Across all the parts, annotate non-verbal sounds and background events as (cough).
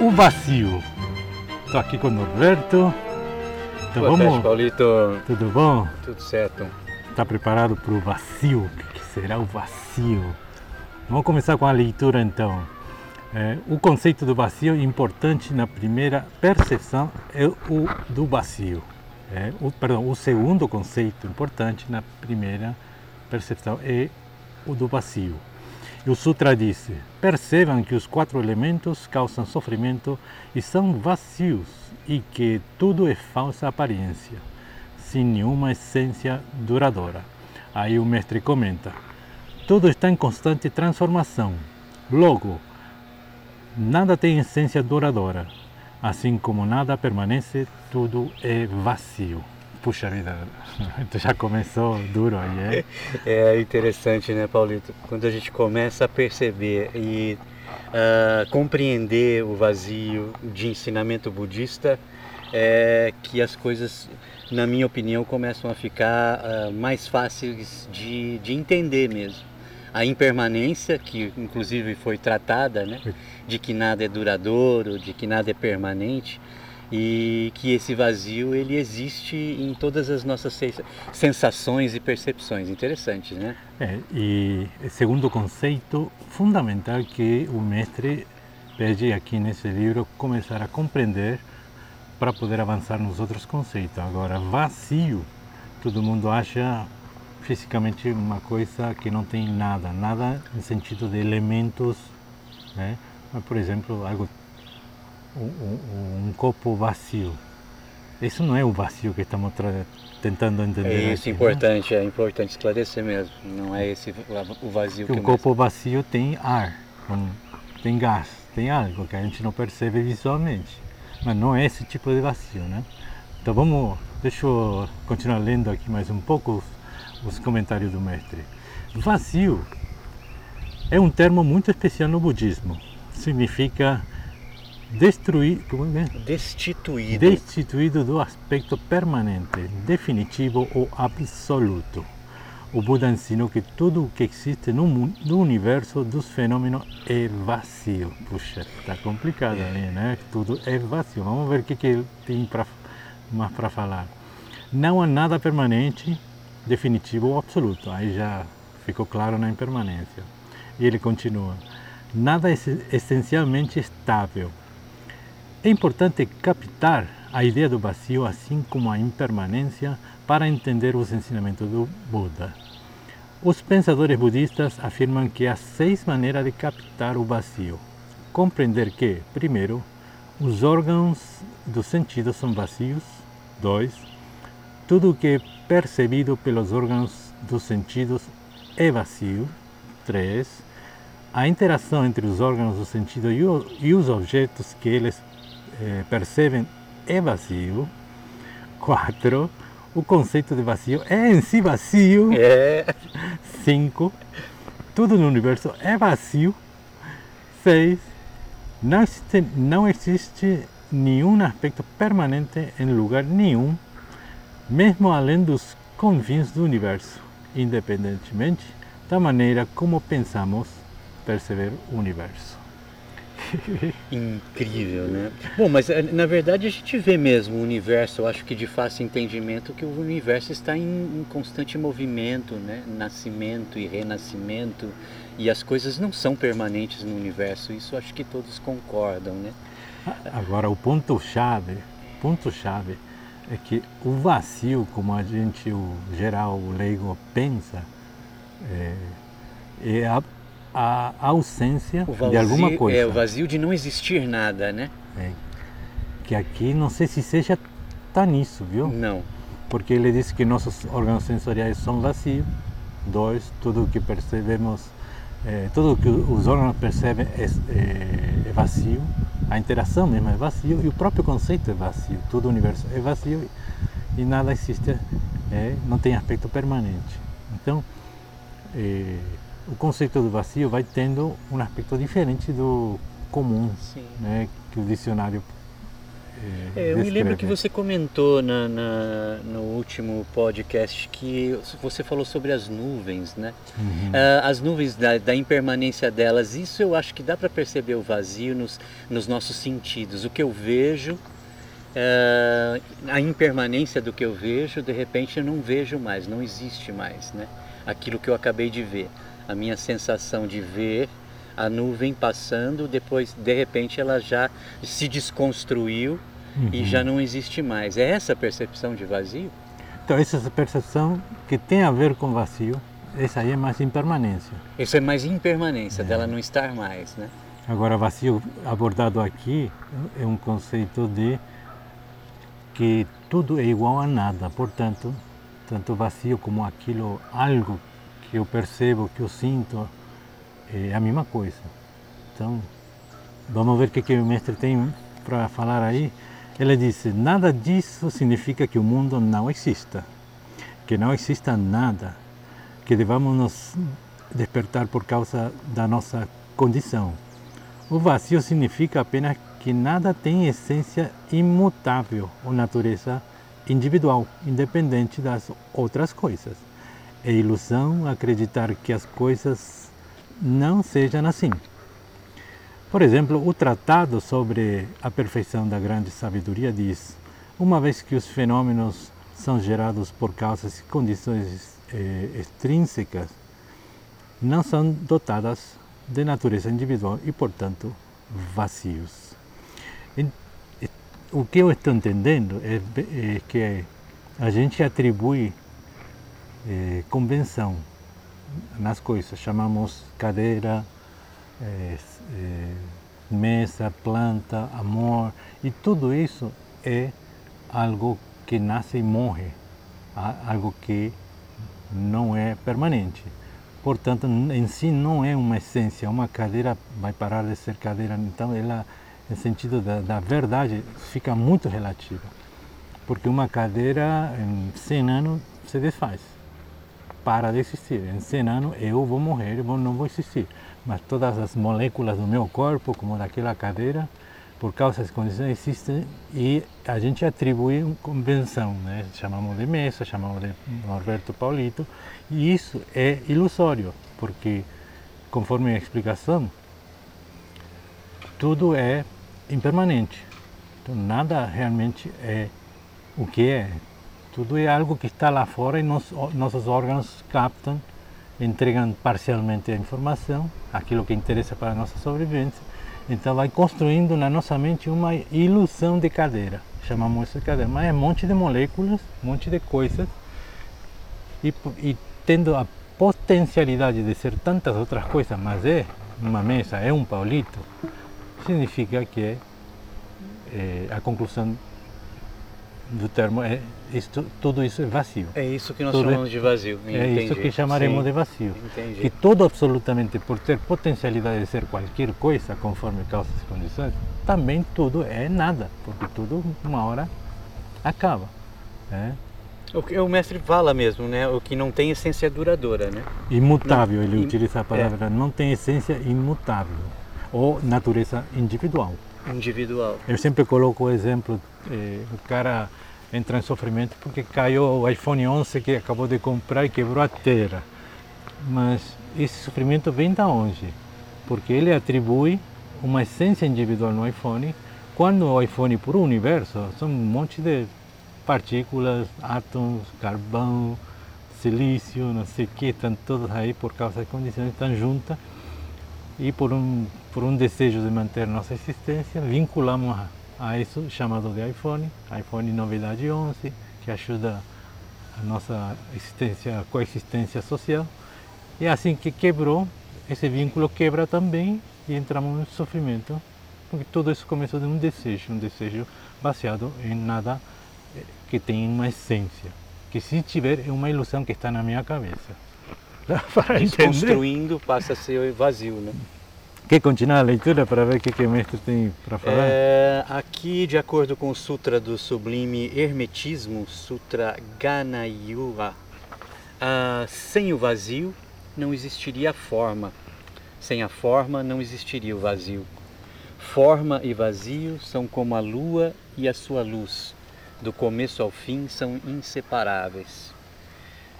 o vazio. Estou aqui com o Norberto. Então Boa vamos... tarde, Paulito. Tudo bom? Tudo certo. Está preparado para o vazio? O que será o vazio? Vamos começar com a leitura então. É, o conceito do vazio importante na primeira percepção é o do vazio. É, o, perdão, o segundo conceito importante na primeira percepção é o do vazio. O Sutra disse: percebam que os quatro elementos causam sofrimento e são vazios, e que tudo é falsa aparência, sem nenhuma essência duradoura. Aí o mestre comenta: tudo está em constante transformação. Logo, nada tem essência duradoura. Assim como nada permanece, tudo é vazio. Puxa vida, (laughs) tu já começou duro aí, é? É interessante, né, Paulito? Quando a gente começa a perceber e uh, compreender o vazio de ensinamento budista, é que as coisas, na minha opinião, começam a ficar uh, mais fáceis de, de entender mesmo. A impermanência, que inclusive foi tratada, né, de que nada é duradouro, de que nada é permanente, e que esse vazio ele existe em todas as nossas sensações e percepções interessantes, né? É, e segundo conceito fundamental que o mestre pede aqui nesse livro começar a compreender para poder avançar nos outros conceitos. Agora, vazio, todo mundo acha fisicamente uma coisa que não tem nada, nada no sentido de elementos, né? Mas, por exemplo, algo um, um, copo vazio. Isso não é o vazio que estamos tentando entender. É isso, aqui, importante, né? é importante esclarecer mesmo. Não é esse o vazio que, que o copo vazio tem ar, tem gás, tem algo que a gente não percebe visualmente. Mas não é esse tipo de vazio, né? Então vamos, deixa eu continuar lendo aqui mais um pouco os, os comentários do mestre. Vazio é um termo muito especial no budismo. Significa destruir, como é? Destituído. Destituído do aspecto permanente, definitivo ou absoluto. O Buda ensinou que tudo o que existe no, no universo dos fenômenos é vazio. Puxa, está complicado aí, né? Tudo é vazio. Vamos ver o que, que ele tem pra, mais para falar. Não há nada permanente, definitivo ou absoluto. Aí já ficou claro na impermanência. E ele continua. Nada é essencialmente estável, é importante captar a ideia do vazio, assim como a impermanência, para entender os ensinamentos do Buda. Os pensadores budistas afirmam que há seis maneiras de captar o vazio. Compreender que, primeiro, os órgãos dos sentidos são vazios. Dois, tudo o que é percebido pelos órgãos dos sentidos é vazio. Três, a interação entre os órgãos do sentido e os objetos que eles eh, percebem é vazio. Quatro, (laughs) o conceito de vazio é em si vazio. É. Cinco, tudo no universo é vazio. Seis, não existe, não existe nenhum aspecto permanente em lugar nenhum, mesmo além dos confins do universo, independentemente da maneira como pensamos perceber o universo. (laughs) Incrível, né? Bom, mas eh, na verdade a gente vê mesmo o universo, eu acho que de fácil entendimento, que o universo está em, em constante movimento, né? Nascimento e renascimento, e as coisas não são permanentes no universo, isso acho que todos concordam, né? Agora, o ponto-chave, ponto-chave é que o vazio, como a gente, o geral, o leigo pensa, é, é a a ausência vazio, de alguma coisa. É, o vazio de não existir nada, né? É. Que aqui não sei se seja tá nisso, viu? Não. Porque ele disse que nossos órgãos sensoriais são vazios. Dois, tudo o que percebemos, é, tudo o que os órgãos percebem é, é, é, vazio. A interação mesmo é vazio e o próprio conceito é vazio. Todo o universo é vazio e nada existe, é, não tem aspecto permanente. Então, é, o conceito do vazio vai tendo um aspecto diferente do comum, né, que o dicionário É, eu me lembro que você comentou na, na, no último podcast que você falou sobre as nuvens, né? Uhum. Uh, as nuvens da, da, impermanência delas, isso eu acho que dá para perceber o vazio nos, nos nossos sentidos. O que eu vejo, uh, a impermanência do que eu vejo, de repente eu não vejo mais, não existe mais, né? Aquilo que eu acabei de ver. A minha sensação de ver a nuvem passando, depois de repente ela já se desconstruiu uhum. e já não existe mais. É essa percepção de vazio? Então, essa percepção que tem a ver com vazio, essa aí é mais impermanência. Isso é mais impermanência, é. dela não estar mais, né? Agora, vazio abordado aqui é um conceito de que tudo é igual a nada, portanto, tanto vazio como aquilo, algo que eu percebo, que eu sinto, é a mesma coisa. Então, vamos ver o que, que o mestre tem para falar aí. Ele disse: nada disso significa que o mundo não exista, que não exista nada, que devamos nos despertar por causa da nossa condição. O vazio significa apenas que nada tem essência imutável ou natureza individual, independente das outras coisas. É ilusão acreditar que as coisas não sejam assim. Por exemplo, o Tratado sobre a Perfeição da Grande Sabedoria diz: uma vez que os fenômenos são gerados por causas e condições eh, extrínsecas, não são dotadas de natureza individual e, portanto, vazios. O que eu estou entendendo é, é que a gente atribui eh, convenção nas coisas. Chamamos cadeira, é, é, mesa, planta, amor, e tudo isso é algo que nasce e morre, algo que não é permanente. Portanto, em si não é uma essência. Uma cadeira vai parar de ser cadeira. Então, ela, no sentido da, da verdade, fica muito relativa. Porque uma cadeira, em 100 anos, se desfaz para de existir. Em 100 anos eu vou morrer, eu não vou existir. Mas todas as moléculas do meu corpo, como daquela cadeira, por causa das condições existem e a gente atribui uma convenção, né? chamamos de mesa, chamamos de Norberto Paulito, e isso é ilusório, porque conforme a explicação, tudo é impermanente. Então, nada realmente é o que é, tudo é algo que está lá fora e nos, nossos órgãos captam, entregam parcialmente a informação, aquilo que interessa para a nossa sobrevivência. Então vai construindo na nossa mente uma ilusão de cadeira. Chamamos isso de cadeira, mas é um monte de moléculas, um monte de coisas. E, e tendo a potencialidade de ser tantas outras coisas, mas é uma mesa, é um paulito, significa que é, a conclusão do termo é isto, tudo isso é vazio. É isso que nós tudo é chamamos é, de vazio. É isso que chamaremos Sim. de vazio. Entendi. Que todo absolutamente por ter potencialidade de ser qualquer coisa conforme causas e condições, também tudo é nada, porque tudo uma hora acaba. Né? O que o mestre fala mesmo, né? O que não tem essência duradoura, né? Imutável, não, ele im... utiliza a palavra, é. não tem essência imutável ou natureza individual. Individual. Eu sempre coloco o exemplo, eh, o cara entra em sofrimento porque caiu o iPhone 11 que acabou de comprar e quebrou a tela. Mas esse sofrimento vem da onde? Porque ele atribui uma essência individual no iPhone, quando o iPhone por um universo são um monte de partículas, átomos, carvão, silício, não sei o que, estão todos aí por causa das condições, estão juntas e por um, por um desejo de manter nossa existência, vinculamos a a isso chamado de iPhone, iPhone novidade 11, que ajuda a nossa existência, coexistência social. E assim que quebrou, esse vínculo quebra também e entramos no sofrimento, porque tudo isso começou de um desejo, um desejo baseado em nada eh, que tem uma essência, que se tiver é uma ilusão que está na minha cabeça. (laughs) Para Desconstruindo passa a ser vazio, né? Quer continuar a leitura para ver o que, que o mestre tem para falar? É, aqui, de acordo com o Sutra do Sublime Hermetismo, Sutra Ganayuva, ah, sem o vazio não existiria a forma. Sem a forma não existiria o vazio. Forma e vazio são como a lua e a sua luz, do começo ao fim, são inseparáveis.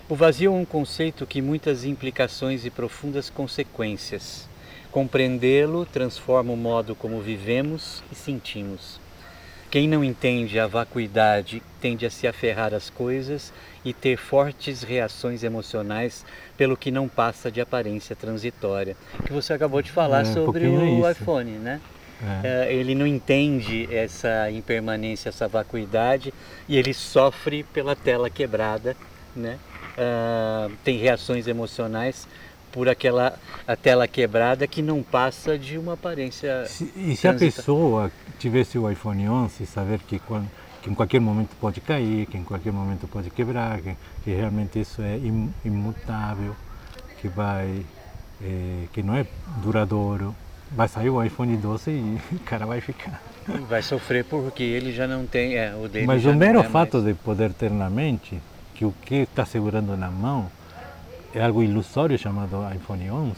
O vazio é um conceito que muitas implicações e profundas consequências. Compreendê-lo transforma o modo como vivemos e sentimos. Quem não entende a vacuidade tende a se aferrar às coisas e ter fortes reações emocionais pelo que não passa de aparência transitória. Que você acabou de falar É, sobre o é iPhone, né? É. É, ele não entende essa impermanência, essa vacuidade e ele sofre pela tela quebrada, né? Ah, tem reações emocionais por aquela a tela quebrada que não passa de uma aparência Se- e se a pessoa tivesse o iPhone 11, saber que, quan- que em qualquer momento pode cair, que em qualquer momento pode quebrar, que, que realmente isso é im- imutável, que vai, eh, que não é duradouro, vai sair o iPhone 12 e (laughs) o cara vai ficar. vai sofrer porque ele já não tem, é, o dele Mas o mero é fato mais. de poder ter na mente que o que está segurando na mão é algo ilusório chamado iPhone 11,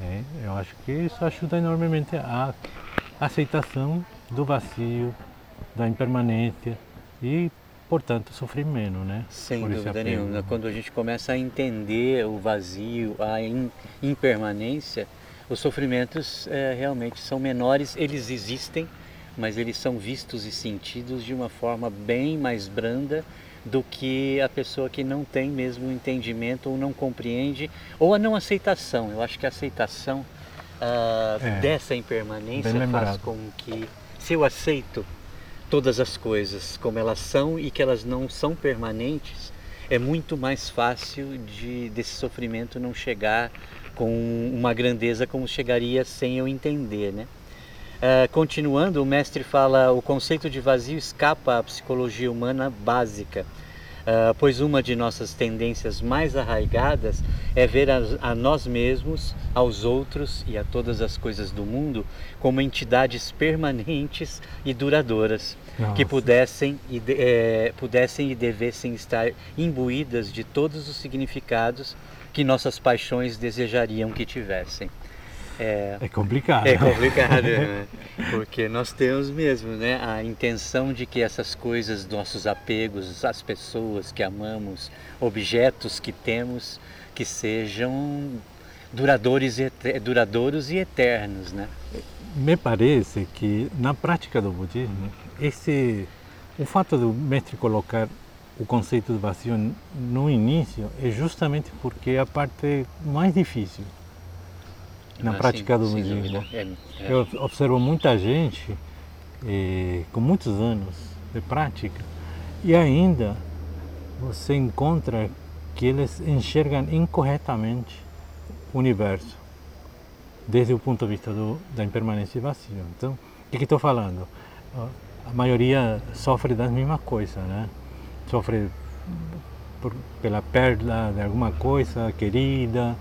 é, eu acho que isso ajuda enormemente a aceitação do vazio, da impermanência e, portanto, sofrer menos, né? Sem Por dúvida nenhuma. Quando a gente começa a entender o vazio, a impermanência, os sofrimentos eh, realmente são menores, eles existem, mas eles são vistos e sentidos de uma forma bem mais branda do que a pessoa que não tem mesmo o entendimento ou não compreende, ou a não aceitação. Eu acho que a aceitação ah, É, dessa impermanência faz com que, se eu aceito todas as coisas como elas são e que elas não são permanentes, é muito mais fácil de desse sofrimento não chegar com uma grandeza como chegaria sem eu entender, né? Ah, continuando, o mestre fala: o conceito de vazio escapa à psicologia humana básica, ah, pois uma de nossas tendências mais arraigadas é ver a, a nós mesmos, aos outros e a todas as coisas do mundo como entidades permanentes e duradouras, que Nossa. pudessem e, de- eh, pudessem e devessem estar imbuídas de todos os significados que nossas paixões desejariam que tivessem. É, É complicado. é complicado, né? Porque nós temos mesmo, né, a intenção de que essas coisas, nossos apegos, as pessoas que amamos, objetos que temos, que sejam duradouros e, duradouros e eternos, né? Me parece que na prática do budismo, esse, o fato do mestre colocar o conceito de vazio no início é justamente porque é a parte mais difícil na Ah, prática sim, do budismo. É, é. Eu observo muita gente eh, com muitos anos de prática e ainda você encontra que eles enxergam incorretamente o universo desde o ponto de vista do, da impermanência e vazio. Então, o que estou falando? A maioria sofre das mesmas coisas, né? Sofre por- pela perda de alguma coisa querida,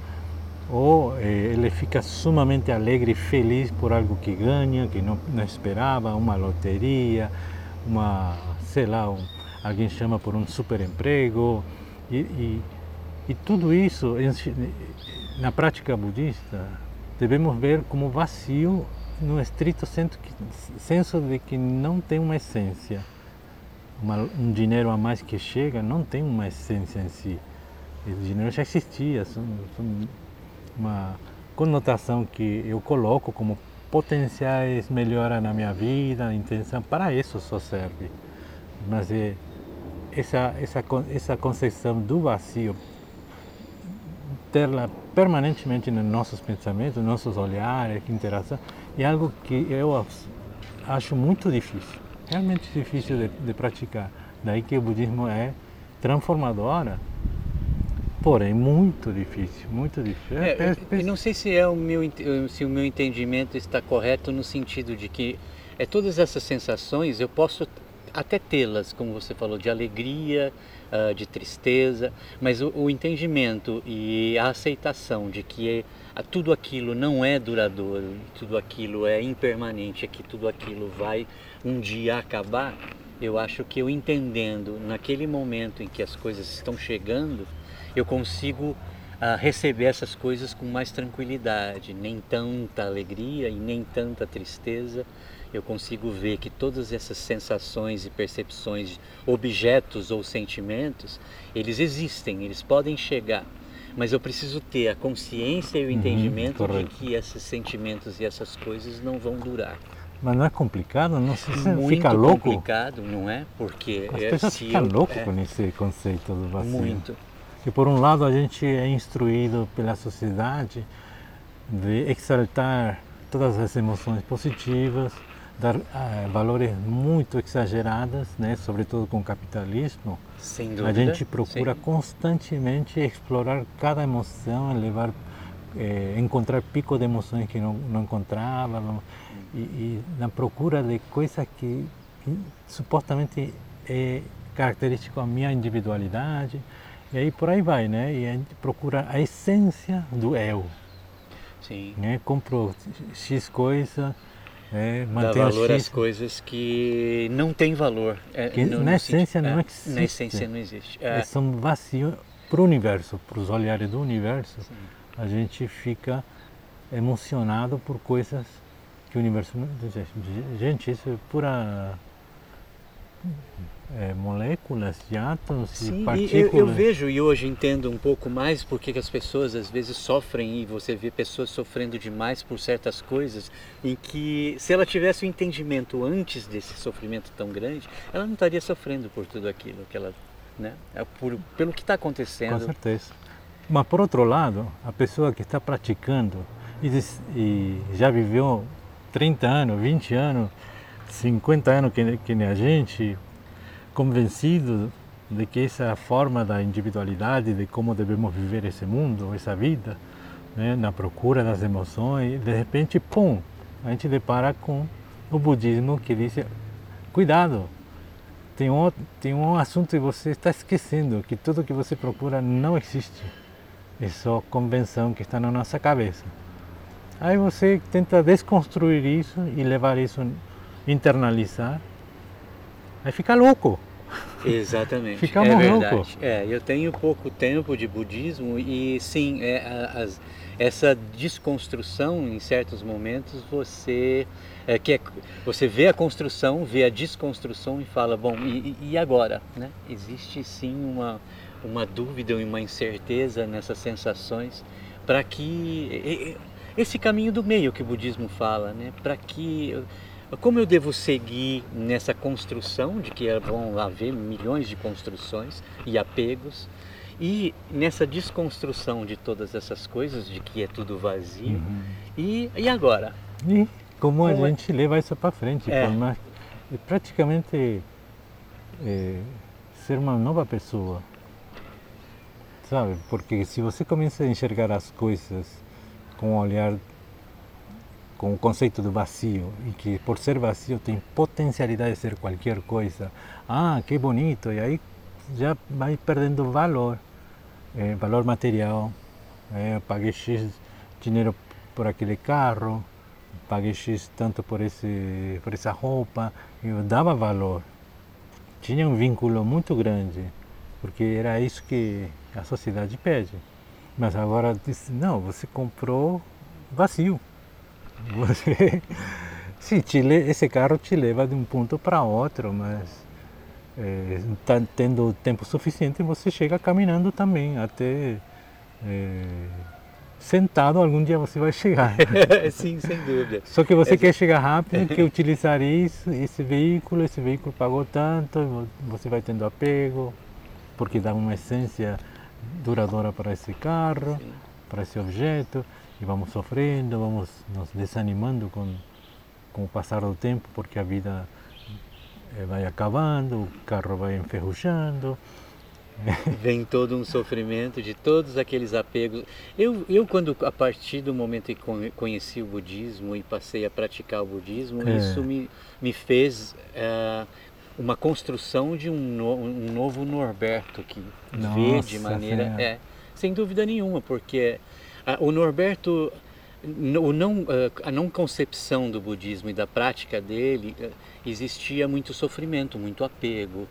ou eh, ele fica sumamente alegre e feliz por algo que ganha, que não, não esperava, uma loteria, uma, sei lá, um, alguém chama por um super emprego, e, e, e tudo isso, na prática budista, devemos ver como vazio no estrito senso de que não tem uma essência. Uma- um dinheiro a mais que chega não tem uma essência em si. O dinheiro já existia, são, são uma conotação que eu coloco como potenciais melhora na minha vida, a intenção, para isso só serve. Mas é essa, essa, essa concepção do vazio, tê-la permanentemente nos nossos pensamentos, nos nossos olhares, interação, é algo que eu acho muito difícil, realmente difícil de, de praticar. Daí que o budismo é transformadora, porém muito difícil, muito difícil. É, É, eu- eu não sei se é o meu ent- se o meu entendimento está correto no sentido de que é todas essas sensações eu posso até tê-las, como você falou, de alegria, ah, de tristeza, mas o, o entendimento e a aceitação de que é- tudo aquilo não é duradouro, tudo aquilo é impermanente, é que tudo aquilo vai um dia acabar, eu acho que eu entendendo naquele momento em que as coisas estão chegando, eu consigo ah, receber essas coisas com mais tranquilidade, nem tanta alegria e nem tanta tristeza. eu consigo ver que todas essas sensações e percepções, objetos ou sentimentos, eles existem, eles podem chegar. Mas eu preciso ter a consciência e o uhum, entendimento de que esses sentimentos e essas coisas não vão durar. Mas não é complicado? Não se Muito fica louco? complicado, não é? Porque as pessoas ficam loucas é, com esse conceito do vazio. Muito. Que por um lado a gente é instruído pela sociedade de exaltar todas as emoções positivas, dar uh, valores muito exagerados, né, sobretudo com o capitalismo. Sem dúvida. A gente procura Sim. constantemente explorar cada emoção, levar, eh, encontrar pico de emoções que não, não encontrava e, e na procura de coisas que, que supostamente é característico da minha individualidade. E aí por aí vai, né? E a gente procura a essência do eu. Sim. Né? Compro X coisa, é, Dá valor X... às coisas que não têm valor. É, no, na essência não é, existe. Na essência não existe. É. São vazios para o universo, para os olhares do universo. Sim. A gente fica emocionado por coisas que o universo não gente isso é pura é, moléculas de átomos Sim, e partículas. Eu, eu, vejo e hoje entendo um pouco mais porque que as pessoas às vezes sofrem e você vê pessoas sofrendo demais por certas coisas em que se ela tivesse o um entendimento antes desse sofrimento tão grande, ela não estaria sofrendo por tudo aquilo que ela, né, é por, pelo que está acontecendo. Com certeza. Mas por outro lado, a pessoa que está praticando e, e já viveu 30 anos, 20 anos, 50 anos que, que nem a gente, convencido de que essa é a forma da individualidade, de como devemos viver esse mundo, essa vida, né, na procura das emoções, de repente, pum, a gente depara com o budismo que diz: cuidado, tem um, tem um assunto que você está esquecendo, que tudo que você procura não existe, é só convenção que está na nossa cabeça. Aí você tenta desconstruir isso e levar isso, internalizar, aí fica louco. Exatamente. (laughs) fica é verdade. É, eu tenho pouco tempo de budismo e sim, é, as, essa desconstrução em certos momentos você é, que é, você vê a construção, vê a desconstrução e fala, bom, e, e agora? Né? Existe sim uma, uma dúvida e uma incerteza nessas sensações para que esse caminho do meio que o budismo fala, né? Para que como eu devo seguir nessa construção de que vão haver milhões de construções e apegos e nessa desconstrução de todas essas coisas de que é tudo vazio uhum. e, e agora e como, como a é? gente leva isso para frente é. Praticamente é, ser uma nova pessoa sabe porque se você começa a enxergar as coisas com um olhar com o conceito do vazio e que por ser vazio tem potencialidade de ser qualquer coisa. Ah, que bonito! E aí já vai perdendo valor, é, valor material. É, paguei X dinheiro por aquele carro, paguei X tanto por, esse, por essa roupa, eu dava valor. Tinha um vínculo muito grande, porque era isso que a sociedade pede. Mas agora diz, não, você comprou vazio. Você, (laughs) sim, te, esse carro te leva de um ponto para outro, mas é, tá tendo tempo suficiente, você chega caminhando também até é, sentado algum dia você vai chegar. (laughs) Sim, sem dúvida. Só que você quer chegar rápido, quer (laughs) utilizar isso, esse veículo, esse veículo pagou tanto, você vai tendo apego, porque dá uma essência duradoura para esse carro, Sim. para esse objeto, e vamos sofrendo, vamos nos desanimando com, com o passar do tempo, porque a vida eh, vai acabando, o carro vai enferrujando. (laughs) Vem todo um sofrimento de todos aqueles apegos. Eu, eu quando a partir do momento que conheci o budismo e passei a praticar o budismo, é. isso me, me fez uh, uma construção de um, no, um novo Norberto que Nossa, vê de maneira é, sem dúvida nenhuma porque o Norberto o não, a não concepção do budismo e da prática dele existia muito sofrimento muito apego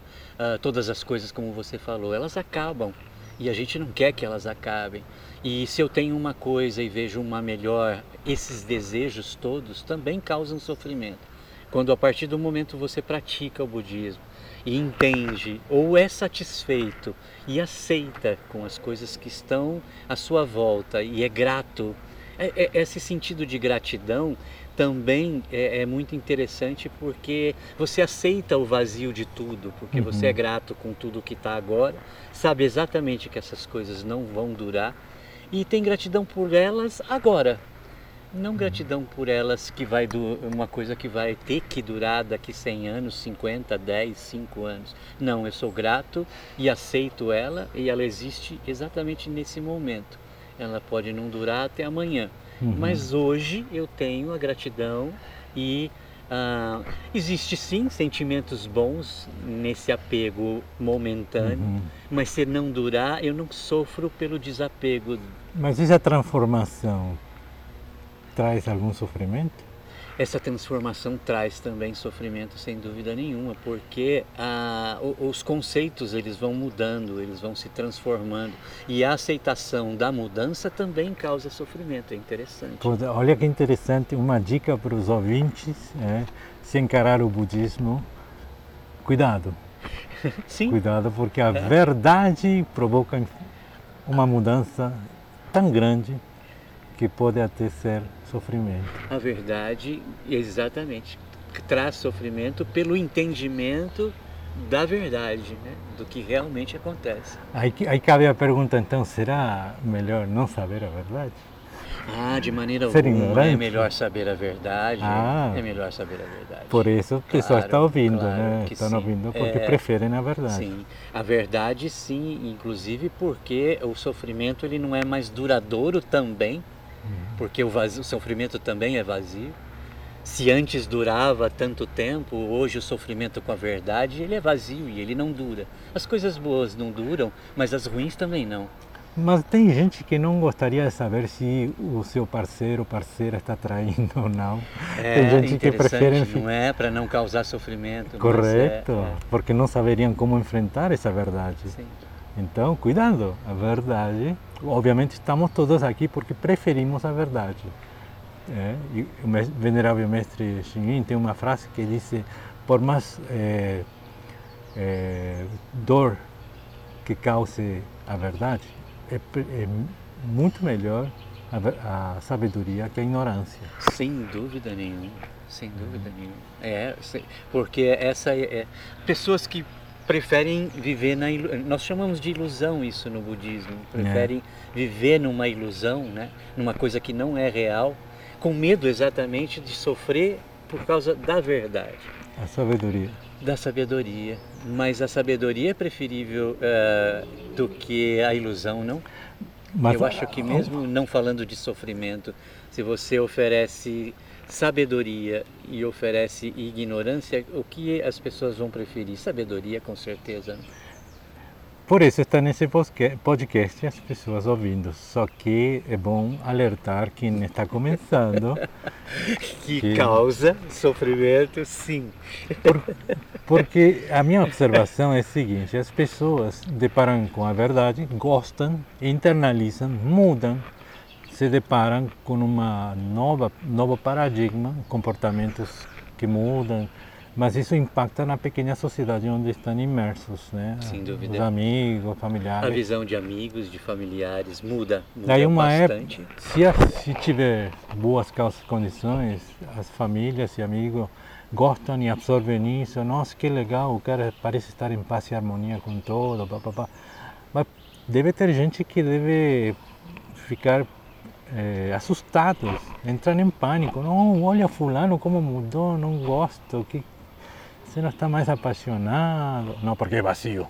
todas as coisas como você falou elas acabam. E a gente não quer que elas acabem. E se eu tenho uma coisa e vejo uma melhor esses desejos todos também causam sofrimento Quando a partir do momento você pratica o budismo e entende ou é satisfeito e aceita com as coisas que estão à sua volta e é grato, é, é, esse sentido de gratidão também é, é, muito interessante porque você aceita o vazio de tudo, porque uhum. você é grato com tudo que está agora, sabe exatamente que essas coisas não vão durar e tem gratidão por elas agora. Não gratidão por elas que vai do, uma coisa que vai ter que durar daqui 100 anos, 50, 10, 5 anos. Não, eu sou grato e aceito ela e ela existe exatamente nesse momento. Ela pode não durar até amanhã, uhum. mas hoje eu tenho a gratidão e Uh, existe sim sentimentos bons nesse apego momentâneo, uhum. mas se não durar, eu não sofro pelo desapego. Mas essa transformação traz algum sofrimento? Essa transformação traz também sofrimento, sem dúvida nenhuma, porque ah, os conceitos eles vão mudando, eles vão se transformando e a aceitação da mudança também causa sofrimento. É interessante. Olha que interessante, uma dica para os ouvintes é se encarar o budismo, cuidado. (laughs) Sim. Cuidado, porque a é. verdade provoca uma mudança tão grande que pode até ser sofrimento. A verdade, exatamente, traz sofrimento pelo entendimento da verdade, né? do que realmente acontece. Aí, aí cabe a pergunta, então, será melhor não saber a verdade? Ah, de maneira Ser alguma ignorante? é melhor saber a verdade. Ah, é melhor saber a verdade. Por isso o pessoal está ouvindo, claro né? Estão ouvindo porque é, preferem a verdade. Sim, a verdade sim, inclusive porque o sofrimento ele não é mais duradouro também porque o, vazio, o sofrimento também é vazio. Se antes durava tanto tempo, hoje o sofrimento com a verdade ele é vazio e ele não dura. As coisas boas não duram, mas as ruins também não. Mas tem gente que não gostaria de saber se o seu parceiro ou parceira está traindo ou não. É, tem gente que prefere não é para não causar sofrimento. Correto, é, é. porque não saberiam como enfrentar essa verdade. Sim. Então, cuidado, a verdade. Obviamente, estamos todos aqui porque preferimos a verdade. É, e o venerável mestre Xinyin tem uma frase que diz: por mais é, é, dor que cause a verdade, é, é muito melhor a, a, sabedoria que a ignorância. Sem dúvida nenhuma, sem dúvida nenhuma. É, porque essa é, pessoas que preferem viver na nós chamamos de ilusão isso no budismo preferem é. viver numa ilusão né numa coisa que não é real com medo exatamente de sofrer por causa da verdade. A sabedoria. Da sabedoria. Mas a sabedoria é preferível uh, do que a ilusão não? Mas, eu acho que mesmo não falando de sofrimento se você oferece sabedoria e oferece ignorância, o que as pessoas vão preferir? Sabedoria, com certeza. Por isso está nesse podcast as pessoas ouvindo. Só que é bom alertar quem está começando. (laughs) que, que, causa sofrimento, sim. Por, porque a minha observação é a seguinte: as pessoas deparam com a verdade, gostam, internalizam, mudam se deparam com uma nova novo paradigma, comportamentos que mudam, mas isso impacta na pequena sociedade onde estão imersos, né? Sem dúvida. Os amigos, familiares. A visão de amigos, de familiares muda, muda Daí uma bastante. Época, se, se tiver boas condições, as famílias e amigos gostam e absorvem isso. Nossa, que legal, o cara parece estar em paz e harmonia com todo, pá, pá, pá. mas deve ter gente que deve ficar é, assustados, entrando em pânico. Não, olha fulano como mudou, não gosto, que você não está mais apaixonado. Não, porque é vazio.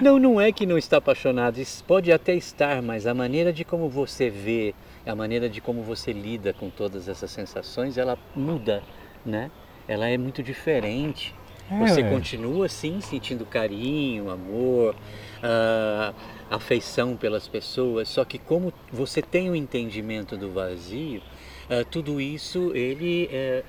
não, não é que não está apaixonado, pode até estar, mas a maneira de como você vê, a maneira de como você lida com todas essas sensações, ela muda, né? Ela é muito diferente. É. Você continua sim sentindo carinho, amor, uh, afeição pelas pessoas, só que como você tem o um entendimento do vazio, uh, tudo isso ele uh,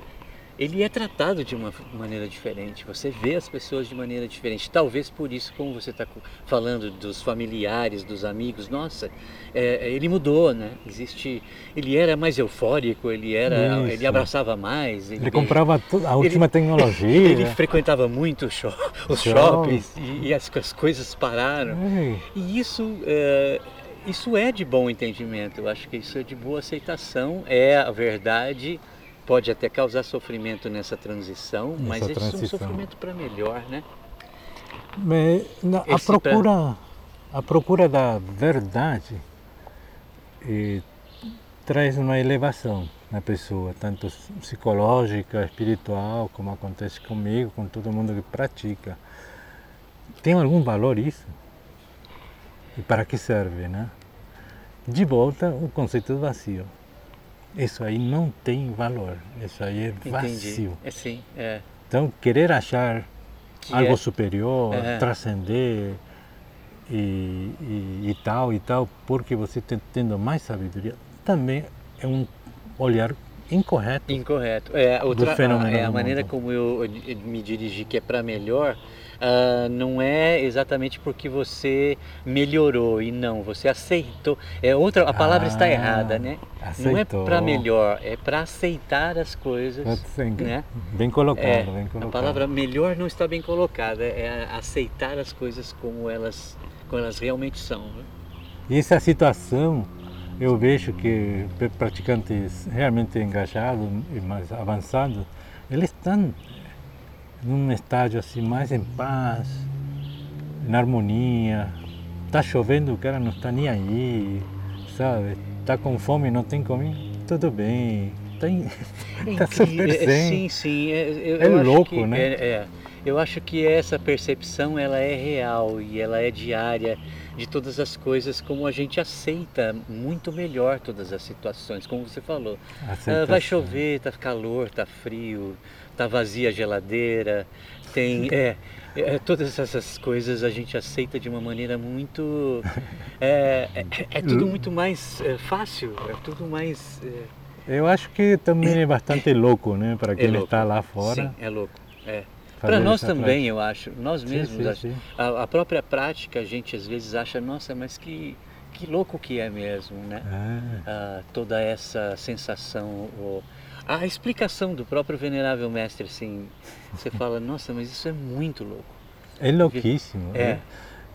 ele é tratado de uma maneira diferente. Você vê as pessoas de maneira diferente. Talvez por isso, como você está falando dos familiares, dos amigos, nossa, é, ele mudou, né? Existe, ele era mais eufórico, ele era, isso. ele abraçava mais. Ele, ele comprava a última ele, tecnologia. (laughs) Ele frequentava muito shop, os shoppings e, e as, as, coisas pararam. Ei. E isso é, isso é de bom entendimento. Eu acho que isso é de boa aceitação. É a verdade pode até causar sofrimento nessa transição, nessa mas transição. é um sofrimento para melhor, né? Mas, na, a procura pra... a procura da verdade eh, traz uma elevação na pessoa, tanto psicológica, espiritual, como acontece comigo, com todo mundo que pratica. Tem algum valor isso? E para que serve, né? De volta o conceito do vazio. Isso aí não tem valor. Isso aí é vazio. É sim, é. Então, querer achar que algo é. superior, é. transcender e, e, e, tal e tal, porque você está tendo mais sabedoria, também é um olhar incorreto. Incorreto. É, outra, do fenômeno é a maneira mundo. como eu me dirigi que é para melhor uh, não é exatamente porque você melhorou e não, você aceitou. É outra, a palavra ah, está errada, né? Aceitou. Não é para melhor, é para aceitar as coisas. Né? Bem colocado, é, bem colocado. A palavra melhor não está bem colocada, é aceitar as coisas como elas, como elas realmente são. Né? E essa situação eu vejo que praticantes realmente engajados e mais avançados, eles estão num estágio assim mais em paz, em harmonia. Tá chovendo, o cara não está nem aí, sabe? Tá com fome, não tem comida, tudo bem. Tem, tá super zen. Sim, sim. É, eu, é eu louco, né? É, é, eu acho que essa percepção ela é real e ela é diária de todas as coisas, como a gente aceita muito melhor todas as situações, como você falou. Ah, vai chover, tá calor, tá frio, tá vazia a geladeira, tem (laughs) é, é, todas essas coisas a gente aceita de uma maneira muito (laughs) é, é, é tudo muito mais é, fácil, é tudo mais eu acho que também é bastante louco, né, para quem é está lá fora. Sim, é louco. É. Para nós também, prática. eu acho. Nós mesmos, sim, sim, sim. A, a, própria prática, a gente às vezes acha, nossa, mas que, que louco que é mesmo, né? Ah, toda essa sensação. O, a explicação do próprio venerável mestre, assim, você fala, (laughs) nossa, mas isso é muito louco. É louquíssimo. É. é.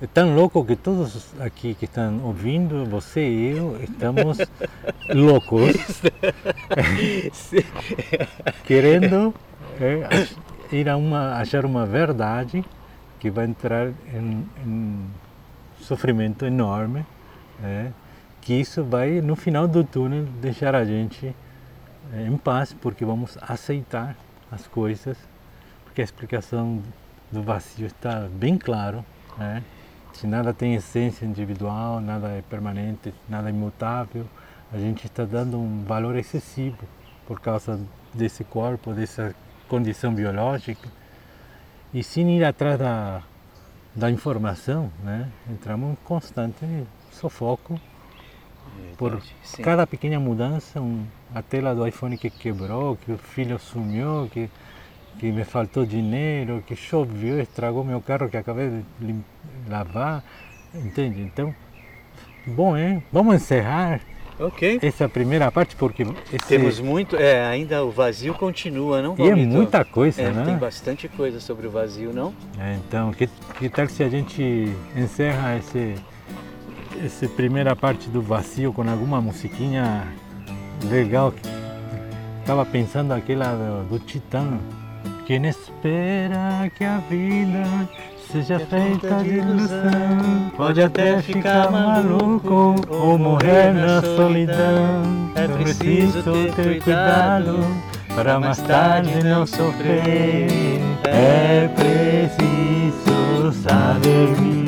É tão louco que todos aqui que estão ouvindo, você e eu, estamos (laughs) loucos, (laughs) querendo é, ir a uma, achar uma verdade que vai entrar em, em sofrimento enorme, é, que isso vai, no final do túnel, deixar a gente é, em paz, porque vamos aceitar as coisas, porque a explicação do vazio está bem claro, né? se nada tem essência individual, nada é permanente, nada é imutável, a gente está dando um valor excessivo por causa desse corpo, dessa condição biológica, e sem ir atrás da, da informação, né? entramos em constante sufoco por Sim. cada pequena mudança, um, a tela do iPhone que quebrou, que o filho sumiu, que, que me faltou dinheiro, que choveu, estragou meu carro que acabei de lavar, entende? Então, bom, hein? Vamos encerrar Ok. Essa primeira parte, porque. Esse... Temos muito. É, ainda o vazio continua, não? E é muita coisa, é, né? Tem bastante coisa sobre o vazio, não? É, então, que, que tal se a gente encerra esse, essa primeira parte do vazio com alguma musiquinha legal? Estava pensando aquela do, do Titã. Quem espera que a vida seja feita de ilusão. Pode até ficar maluco ou morrer na solidão. É preciso ter cuidado para mais tarde não sofrer. É preciso saber viver.